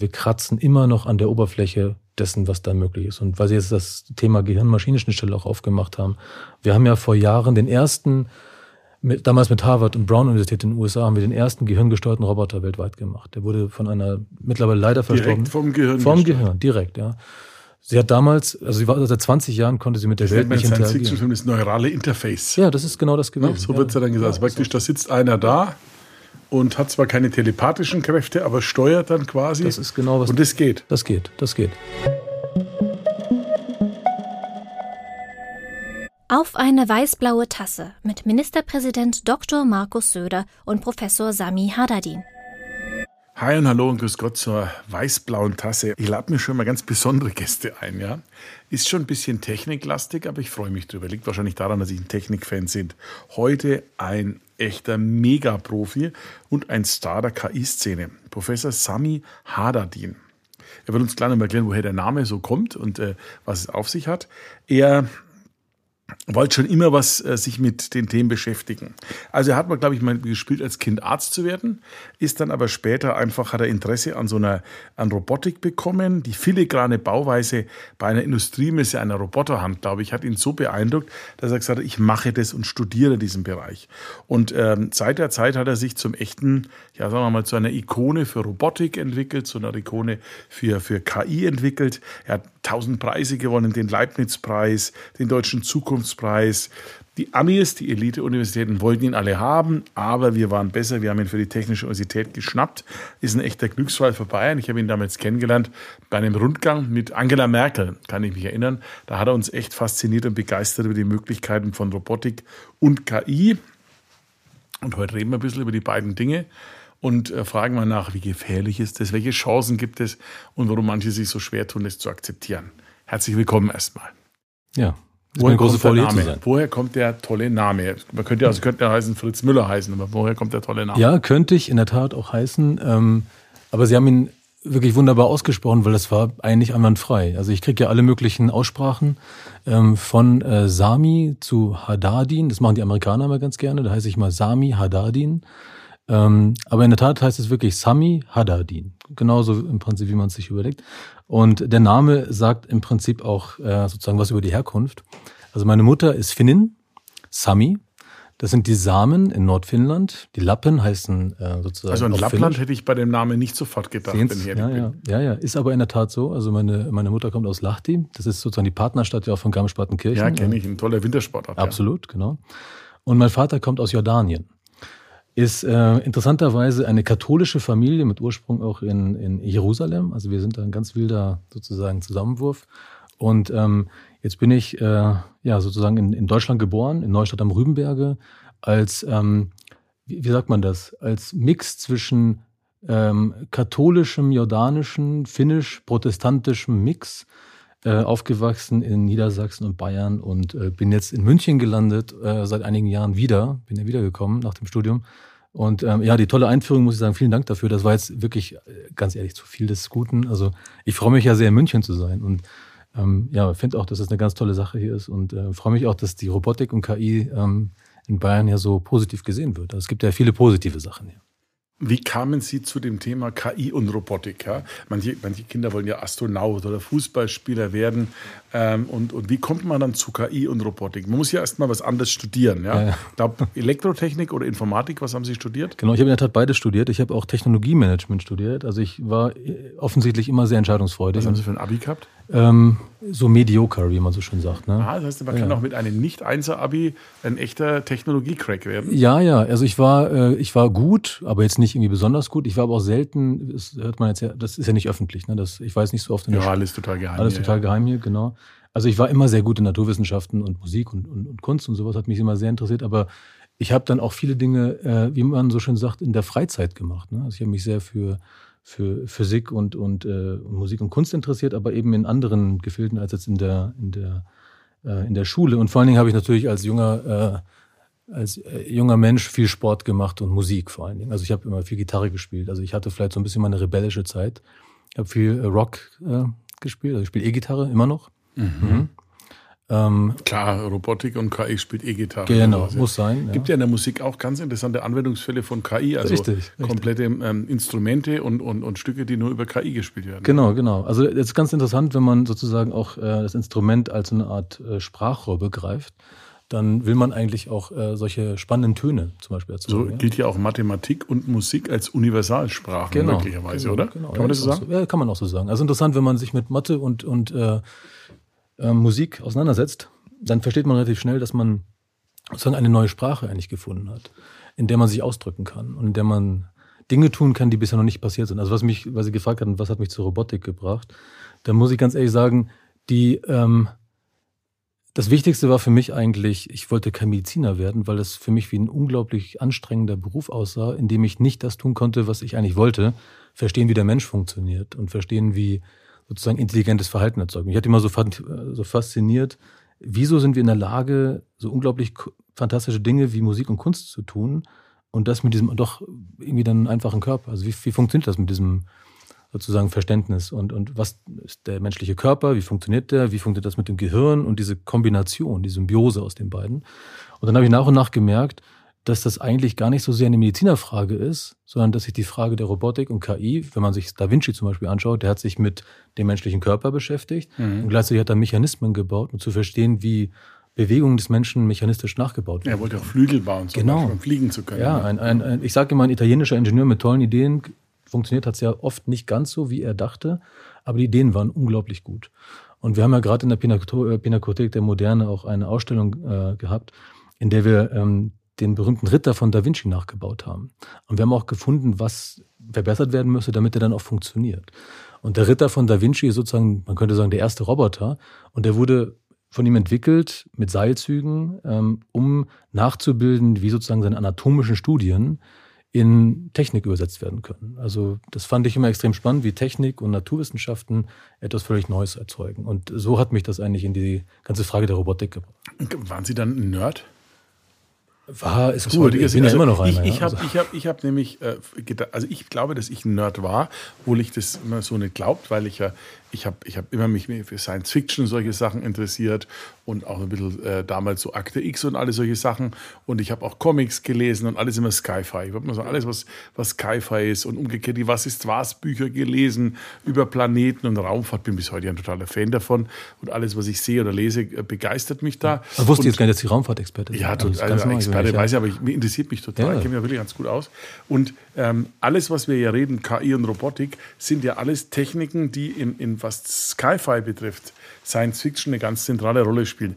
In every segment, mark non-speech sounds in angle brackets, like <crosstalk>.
Wir kratzen immer noch an der Oberfläche dessen, was da möglich ist. Und weil Sie jetzt das Thema Gehirn-Maschinenschnittstelle auch aufgemacht haben, wir haben ja vor Jahren den ersten, mit, damals mit Harvard und Brown Universität in den USA, haben wir den ersten gehirngesteuerten Roboter weltweit gemacht. Der wurde von einer mittlerweile leider verstorben. Direkt vom Gehirn. Vom Gehirn, direkt, ja. Sie hat damals, also sie war seit 20 Jahren konnte sie mit der das Welt nicht interagieren. Science-Fiction das neurale Interface. Ja, das ist genau das gewesen. Ja, so wird es ja dann gesagt. Ja, Praktisch, da sitzt einer da und hat zwar keine telepathischen Kräfte, aber steuert dann quasi. Das ist genau was. Und das geht. Das geht, das geht. Auf eine weiß-blaue Tasse mit Ministerpräsident Dr. Markus Söder und Professor Sami Hadadin. Hi und hallo und grüß Gott zur weiß-blauen Tasse. Ich lade mir schon mal ganz besondere Gäste ein, ja. Ist schon ein bisschen techniklastig, aber ich freue mich drüber. Liegt wahrscheinlich daran, dass ich ein Technikfan bin. Heute ein echter Megaprofi und ein Star der KI-Szene. Professor Sami Hadadin. Er wird uns gleich noch erklären, woher der Name so kommt und äh, was es auf sich hat. Er wollte schon immer was äh, sich mit den Themen beschäftigen. Also er hat mal, glaube ich, mal gespielt, als Kind Arzt zu werden, ist dann aber später einfach, hat er Interesse an so einer, an Robotik bekommen. Die filigrane Bauweise bei einer Industriemesse einer Roboterhand, glaube ich, hat ihn so beeindruckt, dass er gesagt hat, ich mache das und studiere diesen Bereich. Und ähm, seit der Zeit hat er sich zum echten, ja sagen wir mal, zu einer Ikone für Robotik entwickelt, zu einer Ikone für, für KI entwickelt. Er hat tausend Preise gewonnen, den Leibniz-Preis, den Deutschen Zukunftspreis. Die Amis, die Elite-Universitäten wollten ihn alle haben, aber wir waren besser. Wir haben ihn für die Technische Universität geschnappt. Ist ein echter Glücksfall für Bayern. Ich habe ihn damals kennengelernt bei einem Rundgang mit Angela Merkel, kann ich mich erinnern. Da hat er uns echt fasziniert und begeistert über die Möglichkeiten von Robotik und KI. Und heute reden wir ein bisschen über die beiden Dinge und äh, fragen mal nach, wie gefährlich ist das, welche Chancen gibt es und warum manche sich so schwer tun, es zu akzeptieren. Herzlich willkommen erstmal. Ja, woher, kommt der Name? woher kommt der tolle Name? Man könnte ja, also könnte ja heißen Fritz Müller heißen, aber woher kommt der tolle Name? Ja, könnte ich in der Tat auch heißen. Ähm, aber Sie haben ihn wirklich wunderbar ausgesprochen, weil das war eigentlich einwandfrei. Also ich kriege ja alle möglichen Aussprachen ähm, von äh, Sami zu Hadadin. Das machen die Amerikaner immer ganz gerne. Da heiße ich mal Sami Hadadin. Ähm, aber in der Tat heißt es wirklich Sami Hadadin. Genauso im Prinzip, wie man es sich überlegt. Und der Name sagt im Prinzip auch äh, sozusagen was über die Herkunft. Also meine Mutter ist Finnin, Sami. Das sind die Samen in Nordfinnland. Die Lappen heißen äh, sozusagen. Also in Lappland Finnisch. hätte ich bei dem Namen nicht sofort gedacht, wenn ich ja, ja, ja, ja, ist aber in der Tat so. Also meine, meine Mutter kommt aus Lahti. Das ist sozusagen die Partnerstadt ja auch von Garmisch-Partenkirchen. Ja, kenne ich. Ein toller Wintersportart. Absolut, ja. genau. Und mein Vater kommt aus Jordanien ist äh, interessanterweise eine katholische Familie mit Ursprung auch in, in Jerusalem. Also wir sind da ein ganz wilder sozusagen Zusammenwurf. Und ähm, jetzt bin ich äh, ja sozusagen in, in Deutschland geboren, in Neustadt am Rübenberge, als, ähm, wie, wie sagt man das, als Mix zwischen ähm, katholischem, jordanischem, finnisch-protestantischem Mix äh, aufgewachsen in Niedersachsen und Bayern und äh, bin jetzt in München gelandet, äh, seit einigen Jahren wieder, bin ja wiedergekommen nach dem Studium. Und ähm, ja, die tolle Einführung, muss ich sagen, vielen Dank dafür. Das war jetzt wirklich, äh, ganz ehrlich, zu viel des Guten. Also ich freue mich ja sehr, in München zu sein und ähm, ja, finde auch, dass das eine ganz tolle Sache hier ist und äh, freue mich auch, dass die Robotik und KI ähm, in Bayern ja so positiv gesehen wird. Also es gibt ja viele positive Sachen hier. Wie kamen Sie zu dem Thema KI und Robotik? Ja? Manche, manche Kinder wollen ja Astronaut oder Fußballspieler werden. Ähm, und, und wie kommt man dann zu KI und Robotik? Man muss ja erst mal was anderes studieren. Ja? ja. Ich glaube, Elektrotechnik oder Informatik, was haben Sie studiert? Genau, ich habe in der Tat beides studiert. Ich habe auch Technologiemanagement studiert. Also ich war äh, offensichtlich immer sehr entscheidungsfreudig. Was haben Sie für ein Abi gehabt? Ähm, so mediocre, wie man so schön sagt. Ne? Ah, das heißt, man ja. kann auch mit einem Nicht-Einser-Abi ein echter Technologie-Crack werden. Ja, ja. Also ich war, äh, ich war gut, aber jetzt nicht irgendwie besonders gut. Ich war aber auch selten, das hört man jetzt ja, das ist ja nicht öffentlich. Ne? Das, ich weiß nicht so oft in der Ja, alles total geheim. Alles hier, total ja. geheim hier, genau. Also ich war immer sehr gut in Naturwissenschaften und Musik und, und, und Kunst und sowas, hat mich immer sehr interessiert, aber ich habe dann auch viele Dinge, äh, wie man so schön sagt, in der Freizeit gemacht. Ne? Also ich habe mich sehr für für Physik und, und äh, Musik und Kunst interessiert, aber eben in anderen Gefilden als jetzt in der, in der, äh, in der Schule. Und vor allen Dingen habe ich natürlich als junger, äh, als äh, junger Mensch viel Sport gemacht und Musik vor allen Dingen. Also ich habe immer viel Gitarre gespielt. Also ich hatte vielleicht so ein bisschen meine rebellische Zeit. Ich habe viel äh, Rock äh, gespielt, also ich spiele E-Gitarre immer noch. Mhm. Ähm, Klar, Robotik und KI spielt E-Gitarre. Genau, sowas, muss sein. Ja. Gibt ja in der Musik auch ganz interessante Anwendungsfälle von KI, also richtig, komplette ähm, Instrumente und, und, und Stücke, die nur über KI gespielt werden. Genau, genau. Also es ist ganz interessant, wenn man sozusagen auch äh, das Instrument als eine Art äh, Sprachrohr begreift dann will man eigentlich auch äh, solche spannenden Töne zum Beispiel erzeugen. So ja? gilt ja auch Mathematik und Musik als Universalsprachen genau, möglicherweise, genau, oder? Genau, kann man das so sagen? So, ja, kann man auch so sagen. Also interessant, wenn man sich mit Mathe und, und äh, äh, Musik auseinandersetzt, dann versteht man relativ schnell, dass man sozusagen eine neue Sprache eigentlich gefunden hat, in der man sich ausdrücken kann und in der man Dinge tun kann, die bisher noch nicht passiert sind. Also was mich, was Sie gefragt hatten, was hat mich zur Robotik gebracht, da muss ich ganz ehrlich sagen, die ähm, das Wichtigste war für mich eigentlich, ich wollte kein Mediziner werden, weil es für mich wie ein unglaublich anstrengender Beruf aussah, in dem ich nicht das tun konnte, was ich eigentlich wollte. Verstehen, wie der Mensch funktioniert und verstehen, wie sozusagen intelligentes Verhalten erzeugt. Mich hat immer so, so fasziniert, wieso sind wir in der Lage, so unglaublich fantastische Dinge wie Musik und Kunst zu tun und das mit diesem doch irgendwie dann einfachen Körper. Also wie, wie funktioniert das mit diesem sozusagen Verständnis und, und was ist der menschliche Körper, wie funktioniert der, wie funktioniert das mit dem Gehirn und diese Kombination, die Symbiose aus den beiden. Und dann habe ich nach und nach gemerkt, dass das eigentlich gar nicht so sehr eine Medizinerfrage ist, sondern dass sich die Frage der Robotik und KI, wenn man sich Da Vinci zum Beispiel anschaut, der hat sich mit dem menschlichen Körper beschäftigt mhm. und gleichzeitig hat er Mechanismen gebaut, um zu verstehen, wie Bewegungen des Menschen mechanistisch nachgebaut werden. Er wollte auch Flügel bauen, zum genau. Beispiel, um fliegen zu können. Ja, ein, ein, ein ich sage immer, ein italienischer Ingenieur mit tollen Ideen funktioniert hat es ja oft nicht ganz so, wie er dachte, aber die Ideen waren unglaublich gut. Und wir haben ja gerade in der äh, Pinakothek der Moderne auch eine Ausstellung äh, gehabt, in der wir ähm, den berühmten Ritter von Da Vinci nachgebaut haben. Und wir haben auch gefunden, was verbessert werden müsste, damit er dann auch funktioniert. Und der Ritter von Da Vinci ist sozusagen, man könnte sagen, der erste Roboter. Und der wurde von ihm entwickelt mit Seilzügen, ähm, um nachzubilden, wie sozusagen seine anatomischen Studien in Technik übersetzt werden können. Also das fand ich immer extrem spannend, wie Technik und Naturwissenschaften etwas völlig Neues erzeugen. Und so hat mich das eigentlich in die ganze Frage der Robotik gebracht. Waren Sie dann ein Nerd? War, ist gut. Ich bin also ja immer noch einer. Ich, ich habe also. ich hab, ich hab nämlich, äh, also ich glaube, dass ich ein Nerd war, obwohl ich das immer so nicht glaubt, weil ich ja ich habe ich hab immer mich für Science Fiction solche Sachen interessiert und auch ein bisschen äh, damals so Akte X und alle solche Sachen. Und ich habe auch Comics gelesen und alles immer Sci-Fi. Ich habe immer so alles, was, was Sci-Fi ist und umgekehrt die Was ist was Bücher gelesen über Planeten und Raumfahrt. Bin bis heute ein totaler Fan davon. Und alles, was ich sehe oder lese, äh, begeistert mich da. Man wusste und, jetzt gar nicht, dass die Raumfahrtexperte sind. Ja, also, also Experte weiß ich, aber ich, interessiert mich total. Ja. Ich kenne mich ja wirklich ganz gut aus. Und ähm, alles, was wir hier reden, KI und Robotik, sind ja alles Techniken, die in, in was Sci-Fi betrifft, Science Fiction eine ganz zentrale Rolle spielen.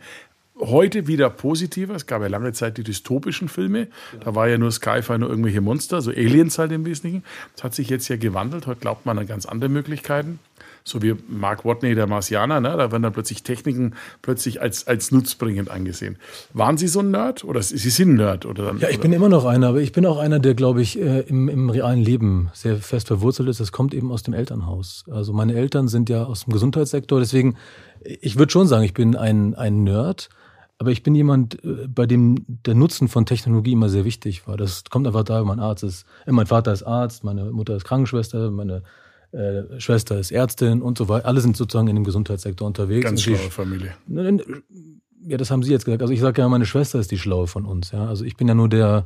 Heute wieder positiver. Es gab ja lange Zeit die dystopischen Filme. Da war ja nur Sci-Fi nur irgendwelche Monster, so Aliens halt im Wesentlichen. Das hat sich jetzt ja gewandelt. Heute glaubt man an ganz andere Möglichkeiten so wie Mark Watney, der Marsianer, ne? da werden dann plötzlich Techniken plötzlich als, als nutzbringend angesehen. Waren Sie so ein Nerd oder Sie sind ein Nerd? Oder dann, ja, ich oder? bin immer noch einer, aber ich bin auch einer, der, glaube ich, äh, im, im realen Leben sehr fest verwurzelt ist. Das kommt eben aus dem Elternhaus. Also meine Eltern sind ja aus dem Gesundheitssektor, deswegen, ich würde schon sagen, ich bin ein, ein Nerd. Aber ich bin jemand, äh, bei dem der Nutzen von Technologie immer sehr wichtig war. Das kommt einfach da, mein Arzt ist, äh, mein Vater ist Arzt, meine Mutter ist Krankenschwester, meine äh, Schwester ist Ärztin und so weiter. Alle sind sozusagen in dem Gesundheitssektor unterwegs. Ganz schlaue Familie. Ja, das haben Sie jetzt gesagt. Also ich sage ja, meine Schwester ist die Schlaue von uns. Ja, also ich bin ja nur der,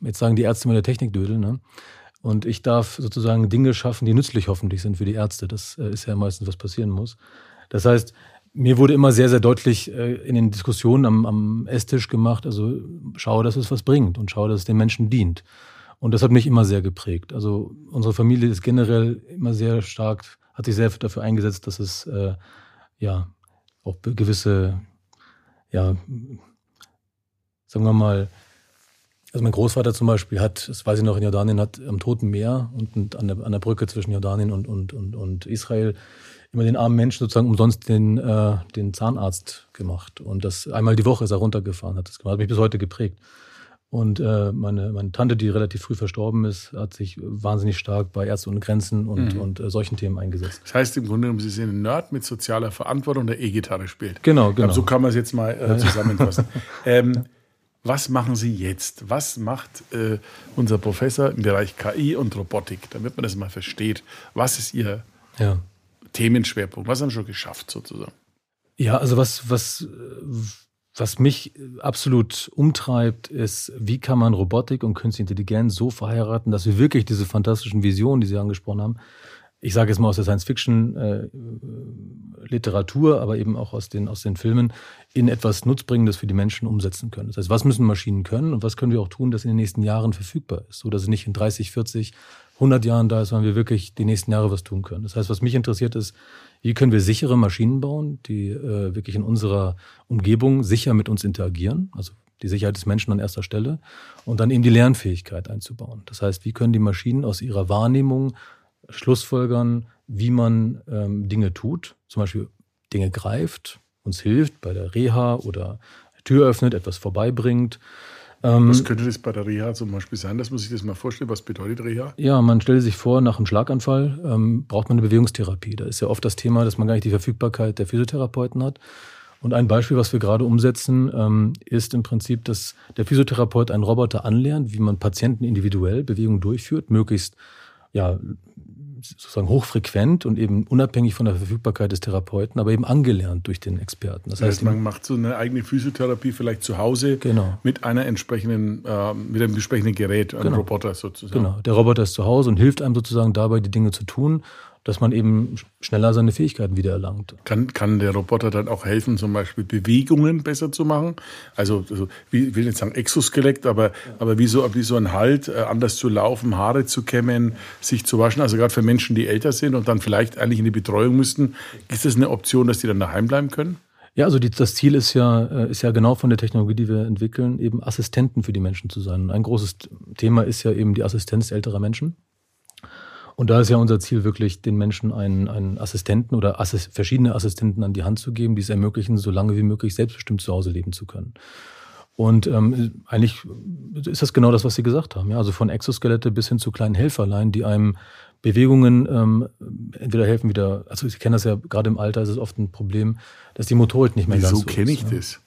jetzt sagen die Ärzte mit der Technikdödel. Ne? Und ich darf sozusagen Dinge schaffen, die nützlich hoffentlich sind für die Ärzte. Das äh, ist ja meistens, was passieren muss. Das heißt, mir wurde immer sehr, sehr deutlich äh, in den Diskussionen am, am Esstisch gemacht, also schau, dass es was bringt und schau, dass es den Menschen dient. Und das hat mich immer sehr geprägt. Also unsere Familie ist generell immer sehr stark, hat sich sehr dafür eingesetzt, dass es äh, ja auch gewisse, ja, sagen wir mal, also mein Großvater zum Beispiel hat, das weiß ich noch, in Jordanien hat am Toten Meer und an der, an der Brücke zwischen Jordanien und, und, und, und Israel immer den armen Menschen sozusagen umsonst den, äh, den Zahnarzt gemacht. Und das einmal die Woche ist er runtergefahren, hat das gemacht. Hat mich bis heute geprägt. Und äh, meine, meine Tante, die relativ früh verstorben ist, hat sich wahnsinnig stark bei Ärzte ohne Grenzen und, mhm. und äh, solchen Themen eingesetzt. Das heißt im Grunde genommen, Sie sind ein Nerd mit sozialer Verantwortung, der E-Gitarre spielt. Genau, genau. so kann man es jetzt mal äh, zusammenfassen. <laughs> ähm, was machen Sie jetzt? Was macht äh, unser Professor im Bereich KI und Robotik, damit man das mal versteht? Was ist Ihr ja. Themenschwerpunkt? Was haben Sie schon geschafft sozusagen? Ja, also was, was, was mich absolut umtreibt, ist, wie kann man Robotik und Künstliche Intelligenz so verheiraten, dass wir wirklich diese fantastischen Visionen, die Sie angesprochen haben, ich sage jetzt mal aus der Science-Fiction-Literatur, äh, aber eben auch aus den, aus den Filmen, in etwas Nutzbringendes für die Menschen umsetzen können. Das heißt, was müssen Maschinen können und was können wir auch tun, dass in den nächsten Jahren verfügbar ist, so dass es nicht in 30, 40, 100 Jahren da ist, sondern wir wirklich die nächsten Jahre was tun können. Das heißt, was mich interessiert ist, wie können wir sichere Maschinen bauen, die äh, wirklich in unserer Umgebung sicher mit uns interagieren, also die Sicherheit des Menschen an erster Stelle und dann eben die Lernfähigkeit einzubauen. Das heißt, wie können die Maschinen aus ihrer Wahrnehmung Schlussfolgern, wie man ähm, Dinge tut, zum Beispiel Dinge greift, uns hilft bei der Reha oder eine Tür öffnet, etwas vorbeibringt. Ähm, was könnte das bei der Reha zum Beispiel sein? Das muss ich das mal vorstellen. Was bedeutet Reha? Ja, man stellt sich vor, nach einem Schlaganfall ähm, braucht man eine Bewegungstherapie. Da ist ja oft das Thema, dass man gar nicht die Verfügbarkeit der Physiotherapeuten hat. Und ein Beispiel, was wir gerade umsetzen, ähm, ist im Prinzip, dass der Physiotherapeut einen Roboter anlernt, wie man Patienten individuell Bewegungen durchführt, möglichst ja, sozusagen hochfrequent und eben unabhängig von der Verfügbarkeit des Therapeuten, aber eben angelernt durch den Experten. Das heißt, man macht so eine eigene Physiotherapie vielleicht zu Hause genau. mit einer entsprechenden, äh, mit einem entsprechenden Gerät, einem genau. Roboter sozusagen. Genau, der Roboter ist zu Hause und hilft einem sozusagen dabei, die Dinge zu tun dass man eben schneller seine Fähigkeiten wieder erlangt. Kann, kann der Roboter dann auch helfen, zum Beispiel Bewegungen besser zu machen? Also, also ich will nicht sagen Exoskelett, aber, ja. aber wie, so, wie so ein Halt, äh, anders zu laufen, Haare zu kämmen, sich zu waschen. Also gerade für Menschen, die älter sind und dann vielleicht eigentlich in die Betreuung müssten, ist das eine Option, dass die dann daheim bleiben können? Ja, also die, das Ziel ist ja, äh, ist ja genau von der Technologie, die wir entwickeln, eben Assistenten für die Menschen zu sein. Und ein großes Thema ist ja eben die Assistenz älterer Menschen. Und da ist ja unser Ziel wirklich, den Menschen einen, einen Assistenten oder Assist verschiedene Assistenten an die Hand zu geben, die es ermöglichen, so lange wie möglich selbstbestimmt zu Hause leben zu können. Und ähm, eigentlich ist das genau das, was Sie gesagt haben. Ja? Also von Exoskelette bis hin zu kleinen Helferlein, die einem Bewegungen ähm, entweder helfen wieder, also Sie kennen das ja, gerade im Alter ist es oft ein Problem, dass die Motorik nicht mehr Wieso ganz so kenne ich ja. das?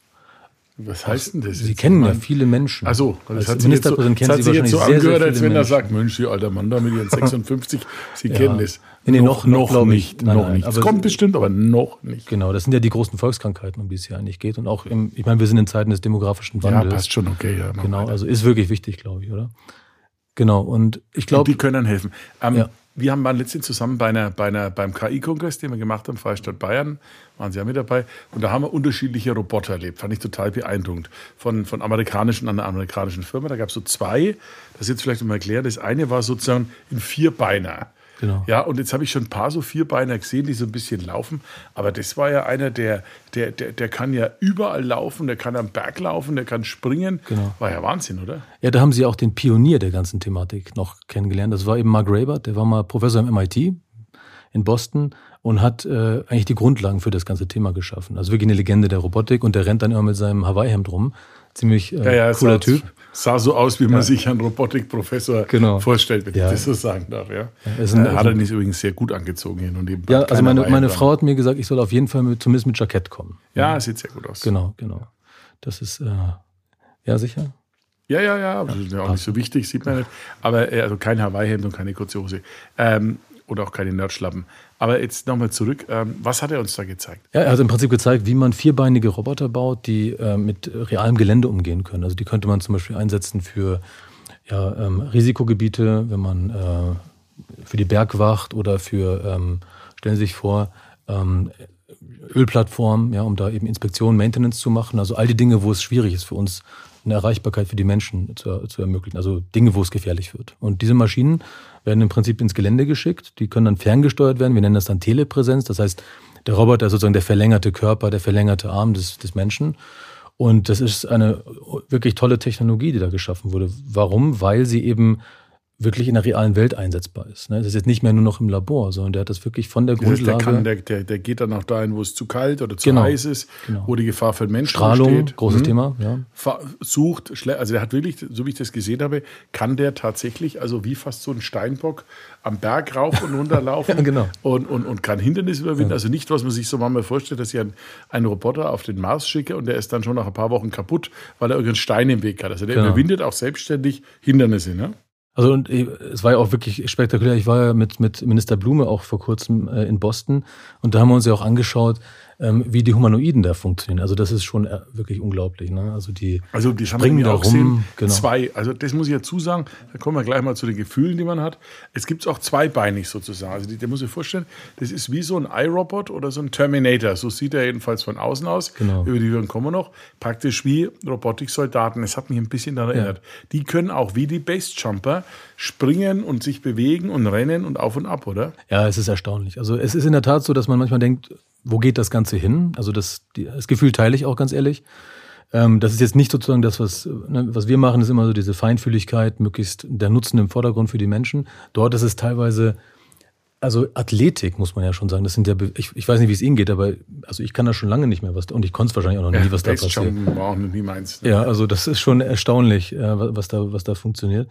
Was heißt denn das? Sie jetzt? kennen ja viele Menschen. Also, das hat Ministerpräsident so, kennen Sie wahrscheinlich so angehört, sehr, sehr als wenn er sagt, Mensch, Sie alter Mann da mit Ihren <laughs> 56, Sie ja. kennen das. Nee, noch, noch, noch nicht. Nein, noch nein, nicht. Es kommt bestimmt, aber noch nicht. Genau, das sind ja die großen Volkskrankheiten, um die es hier eigentlich geht. Und auch im, ich meine, wir sind in Zeiten des demografischen Wandels. Ja, passt schon, okay. Ja, genau, weiter. also ist wirklich wichtig, glaube ich, oder? Genau, und ich glaube. Die können dann helfen. Ähm, ja. Wir haben waren letztens zusammen bei einer, bei einer, beim KI-Kongress, den wir gemacht haben, Freistaat Bayern, waren Sie ja mit dabei. Und da haben wir unterschiedliche Roboter erlebt. Fand ich total beeindruckend. Von, von amerikanischen an einer amerikanischen Firma. Da gab es so zwei. Das jetzt vielleicht mal erklären. Das eine war sozusagen ein Vierbeiner. Genau. Ja, und jetzt habe ich schon ein paar so Vierbeiner gesehen, die so ein bisschen laufen. Aber das war ja einer, der, der, der, der kann ja überall laufen, der kann am Berg laufen, der kann springen. Genau. War ja Wahnsinn, oder? Ja, da haben Sie auch den Pionier der ganzen Thematik noch kennengelernt. Das war eben Mark Rabert, der war mal Professor im MIT in Boston und hat äh, eigentlich die Grundlagen für das ganze Thema geschaffen. Also wirklich eine Legende der Robotik und der rennt dann immer mit seinem Hawaii-Hemd rum ziemlich äh, ja, ja, cooler Typ. Sah so aus, wie man ja. sich einen Robotikprofessor genau. vorstellt, wenn ich das so sagen darf. Ja. Ein, hat er nicht übrigens sehr gut angezogen hin und Ja, also meine, meine Frau hat mir gesagt, ich soll auf jeden Fall mit, zumindest mit Jackett kommen. Ja, sieht sehr gut aus. Genau, genau. Das ist äh, ja sicher. Ja, ja, ja, das ist ja auch nicht so wichtig, sieht man nicht. Aber äh, also kein Hawaii-Hemd und keine kurze Hose. Ähm, oder auch keine Nerdschlappen. Aber jetzt nochmal zurück. Ähm, was hat er uns da gezeigt? Ja, er hat im Prinzip gezeigt, wie man vierbeinige Roboter baut, die äh, mit realem Gelände umgehen können. Also die könnte man zum Beispiel einsetzen für ja, ähm, Risikogebiete, wenn man äh, für die Bergwacht oder für, ähm, stellen Sie sich vor, Ölplattformen, ja, um da eben Inspektion, Maintenance zu machen. Also all die Dinge, wo es schwierig ist für uns, eine Erreichbarkeit für die Menschen zu, zu ermöglichen. Also Dinge, wo es gefährlich wird. Und diese Maschinen werden im Prinzip ins Gelände geschickt. Die können dann ferngesteuert werden. Wir nennen das dann Telepräsenz. Das heißt, der Roboter ist sozusagen der verlängerte Körper, der verlängerte Arm des, des Menschen. Und das ist eine wirklich tolle Technologie, die da geschaffen wurde. Warum? Weil sie eben wirklich in der realen Welt einsetzbar ist. Ne? Das ist jetzt nicht mehr nur noch im Labor, sondern der hat das wirklich von der Grundlage. Der, kann, der, der, der geht dann auch dahin, wo es zu kalt oder zu genau, heiß ist, genau. wo die Gefahr für den Menschen Strahlung, steht. großes mhm. Thema, ja. Sucht, also der hat wirklich, so wie ich das gesehen habe, kann der tatsächlich, also wie fast so ein Steinbock, am Berg rauf und runter <laughs> laufen ja, genau. und, und, und kann Hindernisse überwinden. Ja. Also nicht, was man sich so manchmal vorstellt, dass ich einen, einen Roboter auf den Mars schicke und der ist dann schon nach ein paar Wochen kaputt, weil er irgendeinen Stein im Weg hat. Also der genau. überwindet auch selbstständig Hindernisse. Ne? Also und äh, es war ja auch wirklich spektakulär. Ich war ja mit, mit Minister Blume auch vor kurzem äh, in Boston und da haben wir uns ja auch angeschaut, ähm, wie die Humanoiden da funktionieren. Also das ist schon äh, wirklich unglaublich. Ne? Also die, also die springen da rum. Genau. Zwei. Also das muss ich ja zusagen. Da kommen wir gleich mal zu den Gefühlen, die man hat. Es gibt auch zweibeinig sozusagen. Also die, der muss sich vorstellen, das ist wie so ein iRobot oder so ein Terminator. So sieht er jedenfalls von außen aus. Genau. Über die Hören kommen wir noch. Praktisch wie Robotiksoldaten. Es hat mich ein bisschen daran erinnert. Ja. Die können auch wie die Basejumper springen und sich bewegen und rennen und auf und ab, oder? Ja, es ist erstaunlich. Also es ist in der Tat so, dass man manchmal denkt, wo geht das Ganze hin? Also das, das Gefühl teile ich auch ganz ehrlich. Ähm, das ist jetzt nicht sozusagen das, was, ne, was wir machen, ist immer so diese Feinfühligkeit, möglichst der Nutzen im Vordergrund für die Menschen. Dort ist es teilweise, also Athletik, muss man ja schon sagen. Das sind ja, ich, ich weiß nicht, wie es Ihnen geht, aber also ich kann da schon lange nicht mehr was, und ich konnte es wahrscheinlich auch noch nie, was da passiert. Auch noch nie meins. Ne? Ja, also das ist schon erstaunlich, äh, was da, was da funktioniert.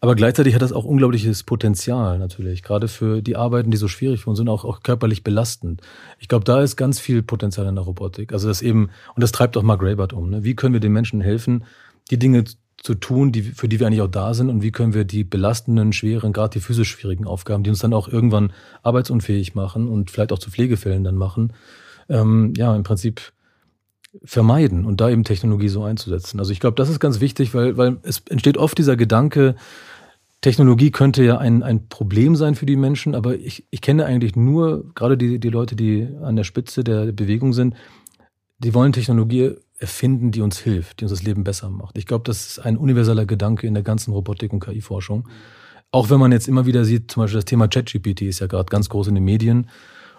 Aber gleichzeitig hat das auch unglaubliches Potenzial natürlich, gerade für die Arbeiten, die so schwierig für uns sind, auch, auch körperlich belastend. Ich glaube, da ist ganz viel Potenzial in der Robotik. Also das eben, und das treibt auch Mark Raybert um. Ne? Wie können wir den Menschen helfen, die Dinge zu tun, die, für die wir eigentlich auch da sind und wie können wir die belastenden, schweren, gerade die physisch schwierigen Aufgaben, die uns dann auch irgendwann arbeitsunfähig machen und vielleicht auch zu Pflegefällen dann machen, ähm, ja, im Prinzip vermeiden und da eben Technologie so einzusetzen. Also ich glaube, das ist ganz wichtig, weil, weil es entsteht oft dieser Gedanke, Technologie könnte ja ein, ein Problem sein für die Menschen, aber ich, ich kenne eigentlich nur, gerade die, die Leute, die an der Spitze der Bewegung sind, die wollen Technologie erfinden, die uns hilft, die uns das Leben besser macht. Ich glaube, das ist ein universeller Gedanke in der ganzen Robotik- und KI-Forschung. Auch wenn man jetzt immer wieder sieht, zum Beispiel das Thema ChatGPT ist ja gerade ganz groß in den Medien.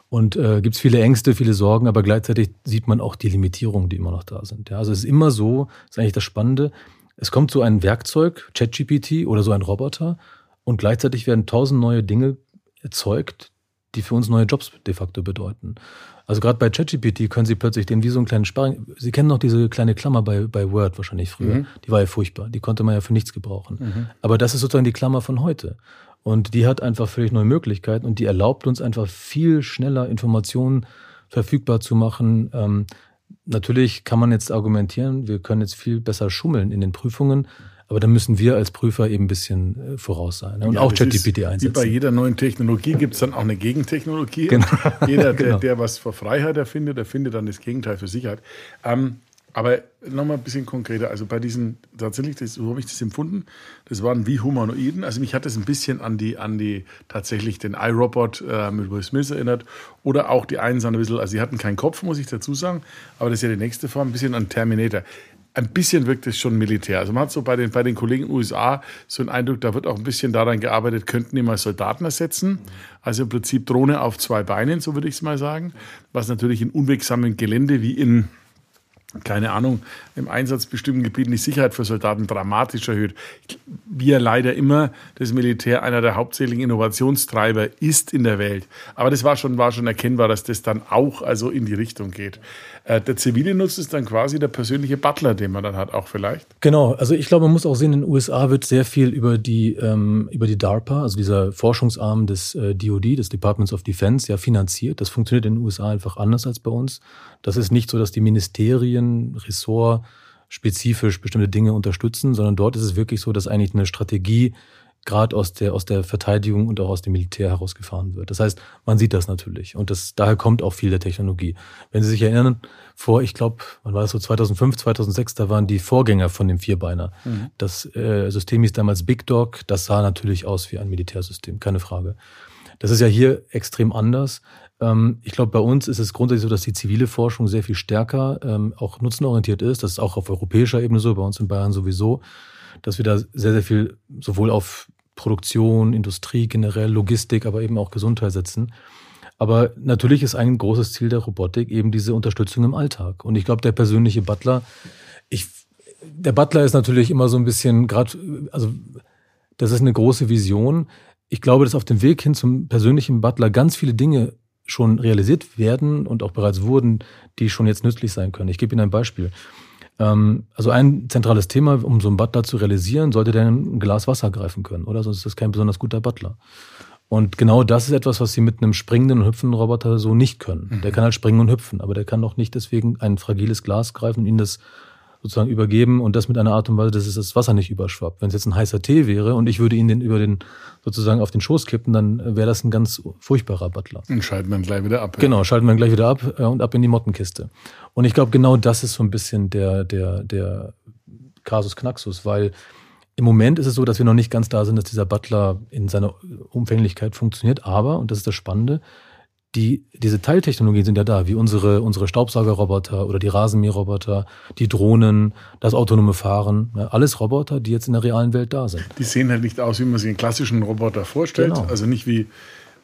Und äh, gibt es viele Ängste, viele Sorgen, aber gleichzeitig sieht man auch die Limitierungen, die immer noch da sind. Ja, also es ist immer so, ist eigentlich das Spannende, es kommt so ein Werkzeug, ChatGPT oder so ein Roboter, und gleichzeitig werden tausend neue Dinge erzeugt, die für uns neue Jobs de facto bedeuten. Also gerade bei ChatGPT können Sie plötzlich den wie so einen kleinen Sparring. Sie kennen noch diese kleine Klammer bei, bei Word wahrscheinlich früher. Mhm. Die war ja furchtbar. Die konnte man ja für nichts gebrauchen. Mhm. Aber das ist sozusagen die Klammer von heute. Und die hat einfach völlig neue Möglichkeiten und die erlaubt uns einfach viel schneller Informationen verfügbar zu machen. Ähm, natürlich kann man jetzt argumentieren, wir können jetzt viel besser schummeln in den Prüfungen. Aber da müssen wir als Prüfer eben ein bisschen äh, voraus sein ne? und ja, auch ChatGPT einsetzen. Wie bei jeder neuen Technologie <laughs> gibt es dann auch eine Gegentechnologie. Genau. Jeder, der, genau. der was für Freiheit erfindet, der findet dann das Gegenteil für Sicherheit. Ähm, aber nochmal ein bisschen konkreter. Also bei diesen, tatsächlich, das, so habe ich das empfunden, das waren wie Humanoiden. Also mich hat das ein bisschen an die, an die tatsächlich den iRobot äh, mit Will Smith erinnert. Oder auch die einen sahen ein bisschen, also sie hatten keinen Kopf, muss ich dazu sagen. Aber das ist ja die nächste Form, ein bisschen an Terminator ein bisschen wirkt es schon militär. Also man hat so bei den, bei den Kollegen in den USA so einen Eindruck, da wird auch ein bisschen daran gearbeitet, könnten die mal Soldaten ersetzen. Also im Prinzip Drohne auf zwei Beinen, so würde ich es mal sagen. Was natürlich in unwegsamen Gelände wie in keine Ahnung, im Einsatz bestimmten Gebieten die Sicherheit für Soldaten dramatisch erhöht. Wie ja leider immer das Militär einer der hauptsächlichen Innovationstreiber ist in der Welt. Aber das war schon, war schon erkennbar, dass das dann auch also in die Richtung geht. Äh, der zivile Nutzen ist dann quasi der persönliche Butler, den man dann hat, auch vielleicht. Genau, also ich glaube, man muss auch sehen, in den USA wird sehr viel über die, ähm, über die DARPA, also dieser Forschungsarm des äh, DoD, des Departments of Defense, ja finanziert. Das funktioniert in den USA einfach anders als bei uns. Das ist nicht so, dass die Ministerien, Ressort spezifisch bestimmte Dinge unterstützen, sondern dort ist es wirklich so, dass eigentlich eine Strategie gerade aus der, aus der Verteidigung und auch aus dem Militär herausgefahren wird. Das heißt, man sieht das natürlich und das, daher kommt auch viel der Technologie. Wenn Sie sich erinnern, vor, ich glaube, wann war das so, 2005, 2006, da waren die Vorgänger von dem Vierbeiner. Mhm. Das äh, System hieß damals Big Dog, das sah natürlich aus wie ein Militärsystem, keine Frage. Das ist ja hier extrem anders. Ähm, ich glaube, bei uns ist es grundsätzlich so, dass die zivile Forschung sehr viel stärker ähm, auch nutzenorientiert ist. Das ist auch auf europäischer Ebene so, bei uns in Bayern sowieso, dass wir da sehr, sehr viel sowohl auf Produktion, Industrie generell, Logistik, aber eben auch Gesundheit setzen. Aber natürlich ist ein großes Ziel der Robotik eben diese Unterstützung im Alltag. Und ich glaube, der persönliche Butler, ich, der Butler ist natürlich immer so ein bisschen gerade, also das ist eine große Vision. Ich glaube, dass auf dem Weg hin zum persönlichen Butler ganz viele Dinge schon realisiert werden und auch bereits wurden, die schon jetzt nützlich sein können. Ich gebe Ihnen ein Beispiel. Ähm, also ein zentrales Thema, um so einen Butler zu realisieren, sollte der ein Glas Wasser greifen können, oder? Sonst ist das kein besonders guter Butler. Und genau das ist etwas, was sie mit einem springenden und hüpfenden Roboter so nicht können. Mhm. Der kann halt springen und hüpfen, aber der kann doch nicht deswegen ein fragiles Glas greifen und ihnen das sozusagen übergeben und das mit einer Art und Weise, dass es das Wasser nicht überschwappt. Wenn es jetzt ein heißer Tee wäre und ich würde ihn den über den sozusagen auf den Schoß kippen, dann wäre das ein ganz furchtbarer Butler. Und schalten wir gleich wieder ab. Ja. Genau, schalten wir gleich wieder ab äh, und ab in die Mottenkiste. Und ich glaube, genau das ist so ein bisschen der, der, der Kasus Knaxus, weil im Moment ist es so, dass wir noch nicht ganz da sind, dass dieser Butler in seiner Umfänglichkeit funktioniert. Aber, und das ist das Spannende, die, diese Teiltechnologien sind ja da, wie unsere, unsere Staubsaugerroboter oder die Rasenmäherroboter, die Drohnen, das autonome Fahren. Ja, alles Roboter, die jetzt in der realen Welt da sind. Die sehen halt nicht aus, wie man sich einen klassischen Roboter vorstellt. Genau. Also nicht wie,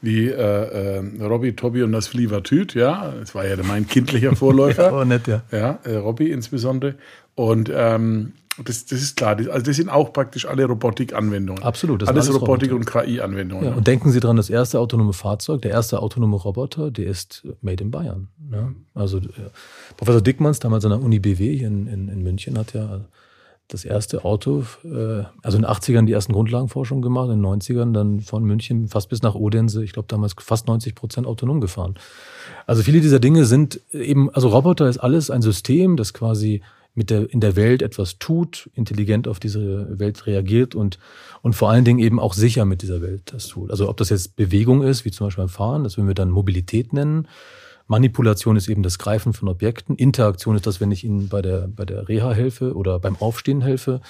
wie äh, äh, Robby, Tobi und das Flievertüt, ja. Das war ja mein kindlicher Vorläufer. <laughs> ja, nett, ja. Ja, äh, Robby insbesondere. Und ähm, das, das ist klar. Also das sind auch praktisch alle Robotik-Anwendungen. Absolut. Das alles, alles Robotik- und KI-Anwendungen. Ja, und denken Sie dran, das erste autonome Fahrzeug, der erste autonome Roboter, der ist made in Bayern. Ne? Also äh, Professor Dickmanns, damals an der Uni BW hier in, in, in München, hat ja das erste Auto, äh, also in den 80ern die ersten Grundlagenforschung gemacht, in den 90ern dann von München fast bis nach Odense, ich glaube damals fast 90 Prozent autonom gefahren. Also viele dieser Dinge sind eben, also Roboter ist alles ein System, das quasi mit der, in der Welt etwas tut, intelligent auf diese Welt reagiert und, und vor allen Dingen eben auch sicher mit dieser Welt das tut. Also ob das jetzt Bewegung ist, wie zum Beispiel beim Fahren, das würden wir dann Mobilität nennen. Manipulation ist eben das Greifen von Objekten. Interaktion ist das, wenn ich Ihnen bei der, bei der Reha helfe oder beim Aufstehen helfe.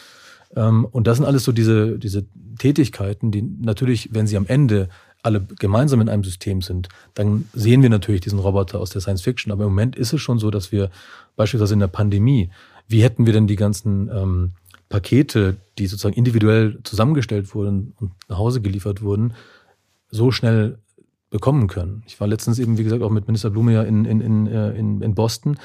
Ähm, und das sind alles so diese, diese Tätigkeiten, die natürlich, wenn sie am Ende alle gemeinsam in einem System sind, dann sehen wir natürlich diesen Roboter aus der Science Fiction. Aber im Moment ist es schon so, dass wir beispielsweise in der Pandemie wie hätten wir denn die ganzen ähm, Pakete, die sozusagen individuell zusammengestellt wurden und nach Hause geliefert wurden, so schnell bekommen können. Ich war letztens eben, wie gesagt, auch mit Minister Blume ja in, in, in, äh, in, in Boston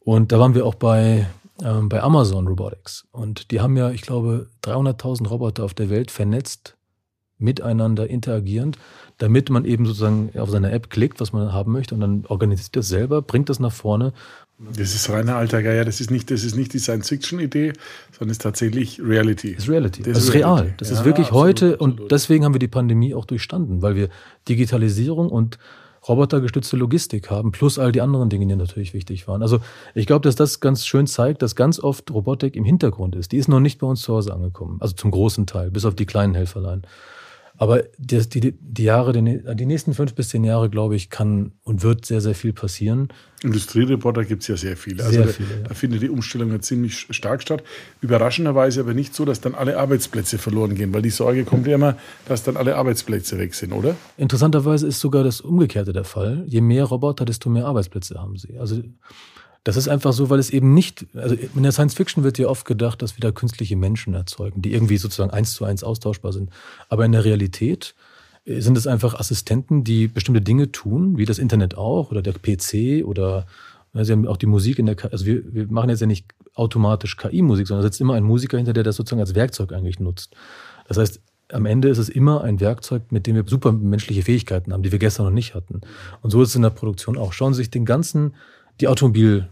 und da waren wir auch bei, ähm, bei Amazon Robotics und die haben ja, ich glaube, 300.000 Roboter auf der Welt vernetzt, miteinander interagierend, damit man eben sozusagen auf seine App klickt, was man haben möchte und dann organisiert das selber, bringt das nach vorne das ist reiner alter Geier. Das ist nicht, das ist nicht die Science-Fiction-Idee, sondern ist tatsächlich Reality. Das ist Reality. Das, ist Reality. real. Das ja, ist wirklich absolut, heute absolut. und deswegen haben wir die Pandemie auch durchstanden, weil wir Digitalisierung und robotergestützte Logistik haben, plus all die anderen Dinge, die natürlich wichtig waren. Also ich glaube, dass das ganz schön zeigt, dass ganz oft Robotik im Hintergrund ist. Die ist noch nicht bei uns zu Hause angekommen, also zum großen Teil, bis auf die kleinen Helferlein. Aber die, die, die Jahre, die nächsten fünf bis zehn Jahre, glaube ich, kann und wird sehr, sehr viel passieren. Industriereporter gibt es ja sehr viele. Also sehr viele, da, da findet die Umstellung ja ziemlich stark statt. Überraschenderweise aber nicht so, dass dann alle Arbeitsplätze verloren gehen, weil die Sorge kommt ja immer, dass dann alle Arbeitsplätze weg sind, oder? Interessanterweise ist sogar das Umgekehrte der Fall. Je mehr Roboter, desto mehr Arbeitsplätze haben sie. Also das ist einfach so, weil es eben nicht, also in der Science Fiction wird ja oft gedacht, dass wir da künstliche Menschen erzeugen, die irgendwie sozusagen eins zu eins austauschbar sind. Aber in der Realität äh, sind es einfach Assistenten, die bestimmte Dinge tun, wie das Internet auch oder der PC oder Sie haben auch die Musik in der, also wir, wir machen jetzt ja nicht automatisch KI-Musik, sondern da sitzt immer ein Musiker hinter, der das sozusagen als Werkzeug eigentlich nutzt. Das heißt, am Ende ist es immer ein Werkzeug, mit dem wir super menschliche Fähigkeiten haben, die wir gestern noch nicht hatten. Und so ist es in der Produktion auch. Schauen Sie sich den ganzen, die Automobil,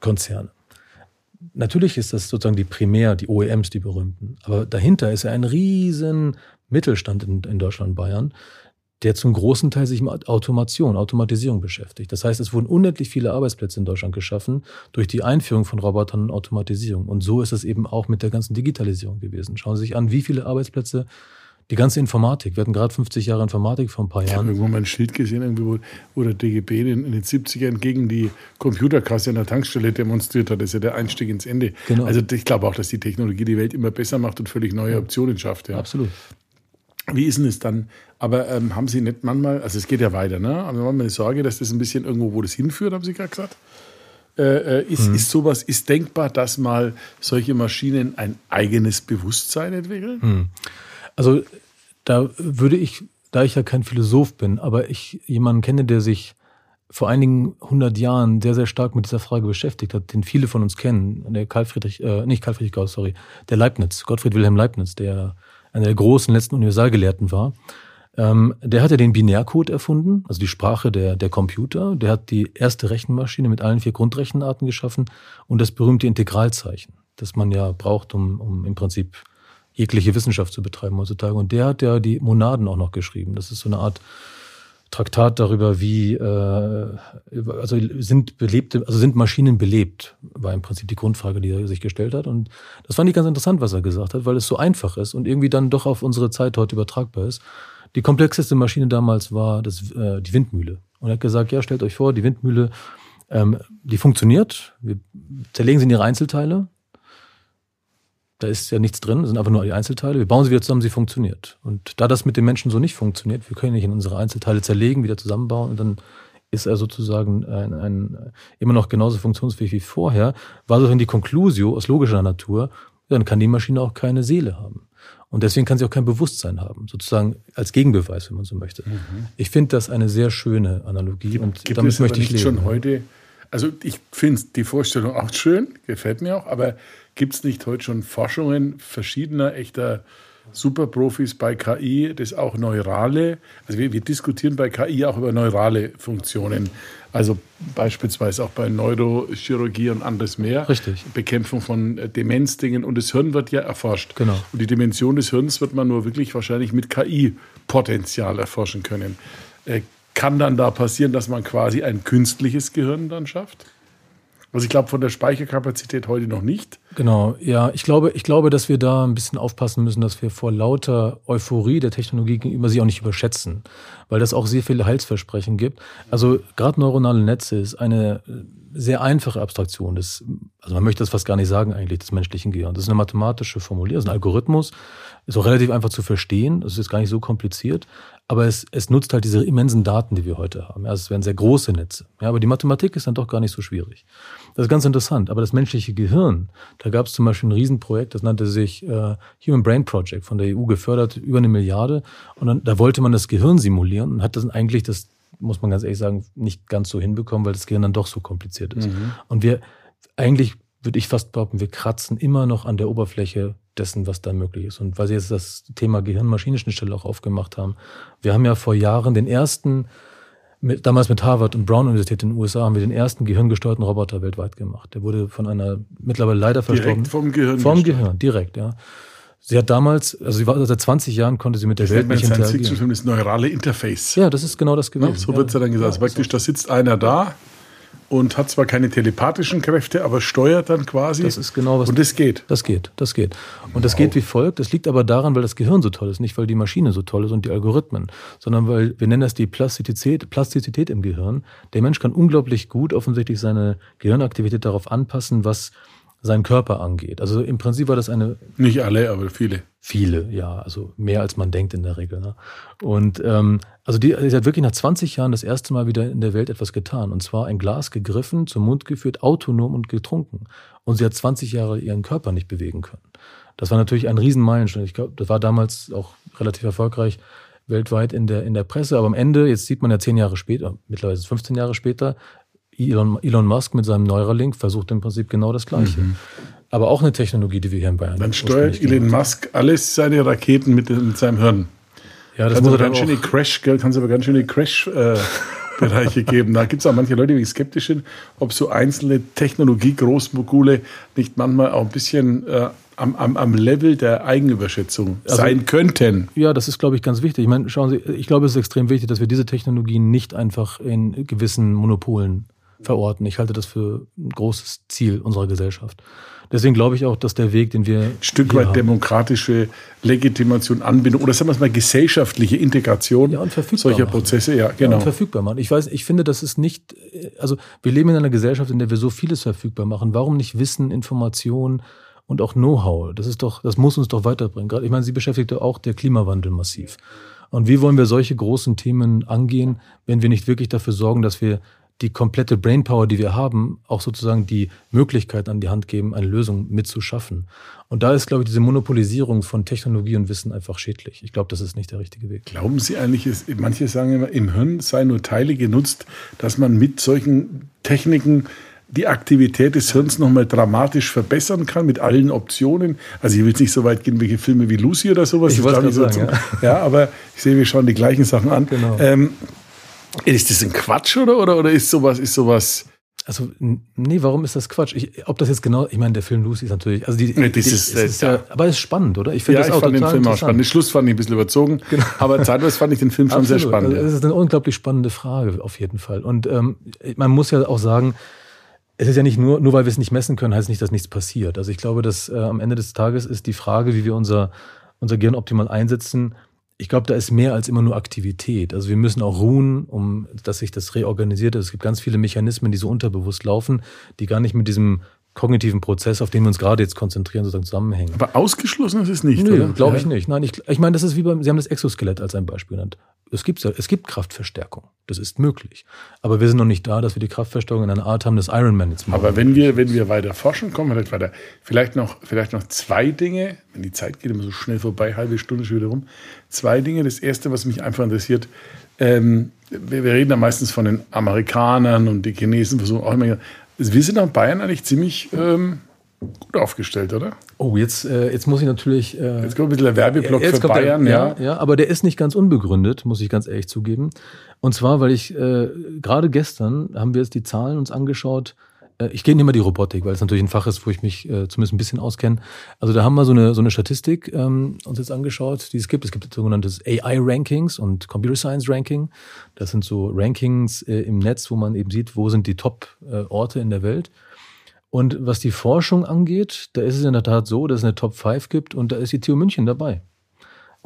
Konzerne. Natürlich ist das sozusagen die Primär, die OEMs, die berühmten. Aber dahinter ist ja ein riesen Mittelstand in, in Deutschland, Bayern, der zum großen Teil sich mit Automation, Automatisierung beschäftigt. Das heißt, es wurden unendlich viele Arbeitsplätze in Deutschland geschaffen durch die Einführung von Robotern und Automatisierung. Und so ist es eben auch mit der ganzen Digitalisierung gewesen. Schauen Sie sich an, wie viele Arbeitsplätze die ganze Informatik. Wir hatten gerade 50 Jahre Informatik vor ein paar Jahren. Ich habe irgendwo mal ein Schild gesehen, irgendwie, wo, der DGB in, in, den 70ern gegen die Computerkasse an der Tankstelle demonstriert hat. Das ist ja der Einstieg ins Ende. Genau. Also ich glaube auch, dass die Technologie die Welt immer besser macht und völlig neue Optionen schafft. Ja. Absolut. Wie ist denn es dann? Aber ähm, haben Sie nicht manchmal, also es geht ja weiter, ne? Aber manchmal eine Sorge, dass das ein bisschen irgendwo, wo das hinführt, haben Sie gerade gesagt? Äh, äh, ist, mhm. ist sowas, ist denkbar, dass mal solche Maschinen ein eigenes Bewusstsein entwickeln? Mhm. Also da würde ich, da ich ja kein Philosoph bin, aber ich jemanden kenne, der sich vor einigen hundert Jahren sehr, sehr stark mit dieser Frage beschäftigt hat, den viele von uns kennen, der Karl Friedrich, äh, nicht Karl Friedrich Gauss, sorry, der Leibniz, Gottfried Wilhelm Leibniz, der einer der großen letzten Universalgelehrten war. Ähm, der hat ja den Binärcode erfunden, also die Sprache der, der Computer. Der hat die erste Rechenmaschine mit allen vier Grundrechenarten geschaffen und das berühmte Integralzeichen, das man ja braucht, um, um im Prinzip jegliche Wissenschaft zu betreiben heutzutage. Und der hat ja die Monaden auch noch geschrieben. Das ist so eine Art Traktat darüber, wie äh, also sind belebte, also sind Maschinen belebt, war im Prinzip die Grundfrage, die er sich gestellt hat. Und das fand ich ganz interessant, was er gesagt hat, weil es so einfach ist und irgendwie dann doch auf unsere Zeit heute übertragbar ist. Die komplexeste Maschine damals war das, äh, die Windmühle. Und er hat gesagt, ja, stellt euch vor, die Windmühle, ähm, die funktioniert. Wir zerlegen sie in ihre Einzelteile. Da ist ja nichts drin, das sind einfach nur die Einzelteile. Wir bauen sie wieder zusammen, sie funktioniert. Und da das mit den Menschen so nicht funktioniert, wir können nicht in unsere Einzelteile zerlegen, wieder zusammenbauen und dann ist er sozusagen ein, ein, immer noch genauso funktionsfähig wie vorher, war sozusagen die Conclusio aus logischer Natur, dann kann die Maschine auch keine Seele haben. Und deswegen kann sie auch kein Bewusstsein haben, sozusagen als Gegenbeweis, wenn man so möchte. Mhm. Ich finde das eine sehr schöne Analogie gibt, und gibt damit es möchte ich leben. schon heute. Also ich finde die Vorstellung auch schön, gefällt mir auch, aber gibt es nicht heute schon Forschungen verschiedener echter Superprofis bei KI, das auch neurale, also wir, wir, diskutieren bei KI auch über neurale Funktionen, also beispielsweise auch bei Neurochirurgie und anderes mehr. Richtig. Bekämpfung von äh, Demenzdingen und das Hirn wird ja erforscht. Genau. Und die Dimension des Hirns wird man nur wirklich wahrscheinlich mit KI-Potenzial erforschen können. Äh, kann dann da passieren, dass man quasi ein künstliches Gehirn dann schafft? Also ich glaube von der Speicherkapazität heute noch nicht. Genau, ja, ich glaube, ich glaube, dass wir da ein bisschen aufpassen müssen, dass wir vor lauter Euphorie der Technologie gegenüber sie auch nicht überschätzen, weil das auch sehr viele Heilsversprechen gibt. Also gerade neuronale Netze ist eine sehr einfache Abstraktion des, also man möchte das fast gar nicht sagen eigentlich, des menschlichen Gehirns. Das ist eine mathematische Formulierung, das ist ein Algorithmus, ist auch relativ einfach zu verstehen, das ist gar nicht so kompliziert, aber es, es nutzt halt diese immensen Daten, die wir heute haben. Ja, es werden sehr große Netze. Ja, aber die Mathematik ist dann doch gar nicht so schwierig. Das ist ganz interessant. Aber das menschliche Gehirn, da gab es zum Beispiel ein Riesenprojekt, das nannte sich äh, Human Brain Project von der EU gefördert, über eine Milliarde. Und dann, da wollte man das Gehirn simulieren und hat das eigentlich das muss man ganz ehrlich sagen, nicht ganz so hinbekommen, weil das Gehirn dann doch so kompliziert ist. Mhm. Und wir, eigentlich würde ich fast behaupten, wir kratzen immer noch an der Oberfläche dessen, was da möglich ist. Und weil Sie jetzt das Thema Gehirn-Maschinenschnittstelle auch aufgemacht haben, wir haben ja vor Jahren den ersten, mit, damals mit Harvard und Brown Universität in den USA, haben wir den ersten gehirngesteuerten Roboter weltweit gemacht. Der wurde von einer mittlerweile leider verstorben. Direkt vom Gehirn. Vom Gehirn, direkt, ja. Sie hat damals, also sie war seit 20 Jahren konnte sie mit der das Welt nicht interagieren. Science-Fiction-Film das neurale Interface. Ja, das ist genau das gewesen. Ja, so wird es ja dann gesagt. Ja, praktisch, da sitzt einer da und hat zwar keine telepathischen Kräfte, aber steuert dann quasi. Das ist genau was. Und das geht. Das geht, das geht. Und wow. das geht wie folgt. Das liegt aber daran, weil das Gehirn so toll ist, nicht weil die Maschine so toll ist und die Algorithmen, sondern weil wir nennen das die Plastizität, Plastizität im Gehirn. Der Mensch kann unglaublich gut offensichtlich seine Gehirnaktivität darauf anpassen, was seinen Körper angeht. Also im Prinzip war das eine. Nicht alle, aber viele. Viele, ja, also mehr als man denkt in der Regel. Ne? Und ähm, also die, sie hat wirklich nach 20 Jahren das erste Mal wieder in der Welt etwas getan. Und zwar ein Glas gegriffen, zum Mund geführt, autonom und getrunken. Und sie hat 20 Jahre ihren Körper nicht bewegen können. Das war natürlich ein Riesenmeilenstein. Ich glaube, das war damals auch relativ erfolgreich weltweit in der, in der Presse. Aber am Ende, jetzt sieht man ja zehn Jahre später, mittlerweile 15 Jahre später, Elon, Elon Musk mit seinem Neuralink versucht im Prinzip genau das Gleiche. Mhm. Aber auch eine Technologie, die wir hier in Bayern Dann steuert Elon Musk alles seine Raketen mit, mit seinem Hirn. Ja, das muss aber ganz schöne Crash, gell, kann es aber ganz schöne Crash äh, <laughs> geben. Da gibt es auch manche Leute, die skeptisch sind, ob so einzelne Technologie-Großmogule nicht manchmal auch ein bisschen äh, am, am, am Level der Eigenüberschätzung also, sein könnten. Ja, das ist, glaube ich, ganz wichtig. Ich meine, schauen Sie, ich glaube, es ist extrem wichtig, dass wir diese Technologien nicht einfach in gewissen Monopolen verorten. Ich halte das für ein großes Ziel unserer Gesellschaft. Deswegen glaube ich auch, dass der Weg, den wir. Ein Stück weit haben, demokratische Legitimation, Anbindung oder sagen wir es mal gesellschaftliche Integration ja, solcher machen. Prozesse, ja, genau. Ja, und verfügbar machen. Ich weiß, ich finde, das ist nicht, also wir leben in einer Gesellschaft, in der wir so vieles verfügbar machen. Warum nicht Wissen, Information und auch Know-how? Das ist doch, das muss uns doch weiterbringen. Gerade, ich meine, Sie beschäftigt auch der Klimawandel massiv. Und wie wollen wir solche großen Themen angehen, wenn wir nicht wirklich dafür sorgen, dass wir die komplette Brainpower, die wir haben, auch sozusagen die Möglichkeit an die Hand geben, eine Lösung mitzuschaffen. Und da ist, glaube ich, diese Monopolisierung von Technologie und Wissen einfach schädlich. Ich glaube, das ist nicht der richtige Weg. Glauben Sie eigentlich, manche sagen immer, im Hirn seien nur Teile genutzt, dass man mit solchen Techniken die Aktivität des Hirns nochmal dramatisch verbessern kann mit allen Optionen. Also ich will jetzt nicht so weit gehen, welche Filme wie Lucy oder sowas. Ich wollte sagen, so ja. ja. aber ich sehe, wir schauen die gleichen Sachen an. Genau. Ähm, ist das ein Quatsch oder, oder, oder ist sowas, ist sowas? Also, nee, warum ist das Quatsch? Ich, ob das jetzt genau, ich meine, der Film Lucy ist natürlich, also die, Nee, das die, ist, ist äh, ja, aber es ist spannend, oder? Ich finde Ja, das ich auch fand den Film auch spannend. Den Schluss fand ich ein bisschen überzogen, aber zeitweise fand ich den Film schon sehr Absolut. spannend. Also, es ist eine unglaublich spannende Frage, auf jeden Fall. Und ähm, man muss ja auch sagen, es ist ja nicht nur, nur weil wir es nicht messen können, heißt nicht, dass nichts passiert. Also ich glaube, dass äh, am Ende des Tages ist die Frage, wie wir unser, unser Gehirn optimal einsetzen. Ich glaube, da ist mehr als immer nur Aktivität. Also wir müssen auch ruhen, um dass sich das reorganisiert. Also es gibt ganz viele Mechanismen, die so unterbewusst laufen, die gar nicht mit diesem kognitiven Prozess, auf den wir uns gerade jetzt konzentrieren, sozusagen zusammenhängen. Aber ausgeschlossen ist es nicht, oder? glaube Ja. ich nicht. Nein, ich, ich meine, das ist wie beim, Sie haben das Exoskelett als ein Beispiel genannt. Es gibt, es gibt Kraftverstärkung. Das ist möglich. Aber wir sind noch nicht da, dass wir die Kraftverstärkung in einer Art haben, das Ironman jetzt machen. Aber wenn wir, wenn wir weiter forschen, kommen wir vielleicht weiter. Vielleicht noch, vielleicht noch zwei Dinge, wenn die Zeit geht immer so schnell vorbei, halbe Stunde schon wieder rum. Zwei Dinge. Das erste, was mich einfach interessiert, ähm, wir, wir reden da meistens von den Amerikanern und die Chinesen versuchen auch immer. Wir sind in Bayern eigentlich ziemlich ähm, gut aufgestellt, oder? Oh, jetzt, äh, jetzt muss ich natürlich. Äh, Jetzt kommt ein bisschen der Werbeblock für Bayern, der, ja. ja. Ja, aber der ist nicht ganz unbegründet, muss ich ganz ehrlich zugeben. Und zwar, weil ich äh, gerade gestern haben wir jetzt die Zahlen uns angeschaut. Äh, ich gehe nicht mal die Robotik, weil es natürlich ein Fach ist, wo ich mich äh, zumindest ein bisschen auskenne. Also da haben wir so eine so eine Statistik ähm, uns jetzt angeschaut, die es gibt. Es gibt sogenanntes AI-Rankings und Computer Science Ranking. Das sind so Rankings äh, im Netz, wo man eben sieht, wo sind die Top-Orte in der Welt. Und was die Forschung angeht, da ist es in der Tat so, dass es eine Top 5 gibt und da ist die TU München dabei.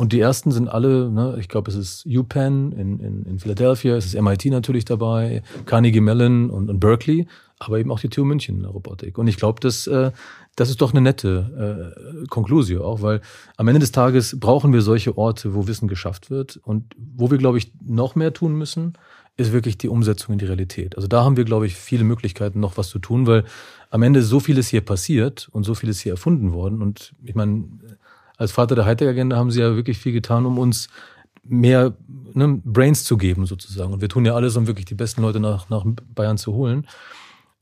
Und die ersten sind alle, ne, ich glaube, es ist UPenn in, in, in Philadelphia, es ist MIT natürlich dabei, Carnegie Mellon und, und Berkeley, aber eben auch die TU München in der Robotik. Und ich glaube, das, äh, das ist doch eine nette äh, Konklusio auch, weil am Ende des Tages brauchen wir solche Orte, wo Wissen geschafft wird. Und wo wir, glaube ich, noch mehr tun müssen, ist wirklich die Umsetzung in die Realität. Also da haben wir, glaube ich, viele Möglichkeiten, noch was zu tun, weil am Ende so vieles hier passiert und so vieles hier erfunden worden. Und ich meine, als Vater der Hightech-Agenda haben sie ja wirklich viel getan, um uns mehr ne, Brains zu geben, sozusagen. Und wir tun ja alles, um wirklich die besten Leute nach, nach Bayern zu holen.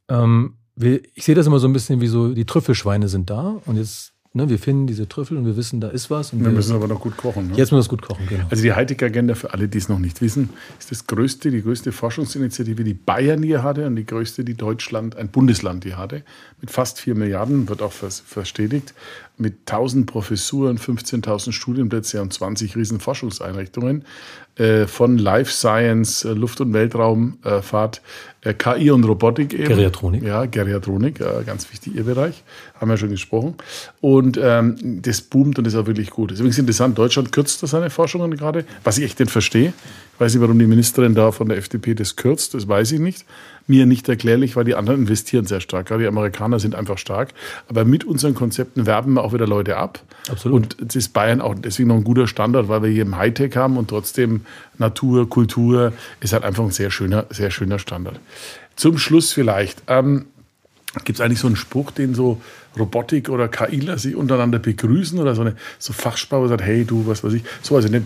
Ähm, wir, ich sehe das immer so ein bisschen wie so, die Trüffelschweine sind da und jetzt, ne, wir finden diese Trüffel und wir wissen, da ist was. Und Wir müssen aber noch gut kochen. Ne? jetzt muss das gut kochen, genau. Also die Hightech-Agenda, für alle, die es noch nicht wissen, ist das größte, die größte Forschungsinitiative, die Bayern hier hatte und die größte, die Deutschland, ein Bundesland hier hatte. Mit fast 4 Milliarden, wird auch vers- verstetigt. Mit 1000 Professuren, 15.000 Studienplätze und 20 riesen Forschungseinrichtungen. Äh, von Life Science, äh, Luft- und Weltraumfahrt, äh, KI und Robotik eben. Geriatronik. Ja, Geriatronik, äh, ganz wichtig, Ihr Bereich. Haben wir schon gesprochen. Und ähm, das boomt und ist auch wirklich gut. Ist übrigens interessant, Deutschland kürzt da seine Forschungen gerade, was ich echt nicht verstehe. Ich weiß nicht, warum die Ministerin da von der FDP das kürzt, das weiß ich nicht. Mir nicht erklärlich, weil die anderen investieren sehr stark. Gerade die Amerikaner sind einfach stark. Aber mit unseren Konzepten werben wir auch wieder Leute ab. Absolut. Und es ist Bayern auch deswegen noch ein guter Standort, weil wir hier im Hightech haben und trotzdem Natur, Kultur ist halt einfach ein sehr schöner, sehr schöner Standort. Zum Schluss vielleicht. Ähm, Gibt es eigentlich so einen Spruch, den so Robotik oder KIler sich untereinander begrüßen oder so eine so Fachsprache, sagt, hey du, was weiß ich. So, also nicht,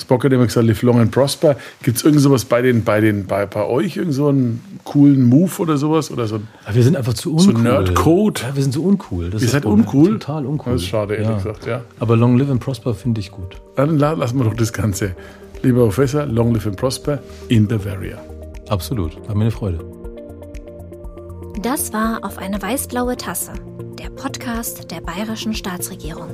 Spock hat immer gesagt, live long and prosper. Gibt es irgend sowas bei den, bei den, bei, bei euch, irgend so einen coolen Move oder sowas? Oder so ein, wir sind einfach zu so uncool. Nerdcode? Ja, wir sind so uncool. Das Ihr seid Problem. uncool? Total uncool. Das ist schade, ehrlich gesagt, ja. Aber Long Live and Prosper finde ich gut. Dann la- lassen wir doch das Ganze. Lieber Professor, long live and prosper in Bavaria. Absolut. War mir eine Freude. Das war auf eine weißblaue Tasse, der Podcast der bayerischen Staatsregierung.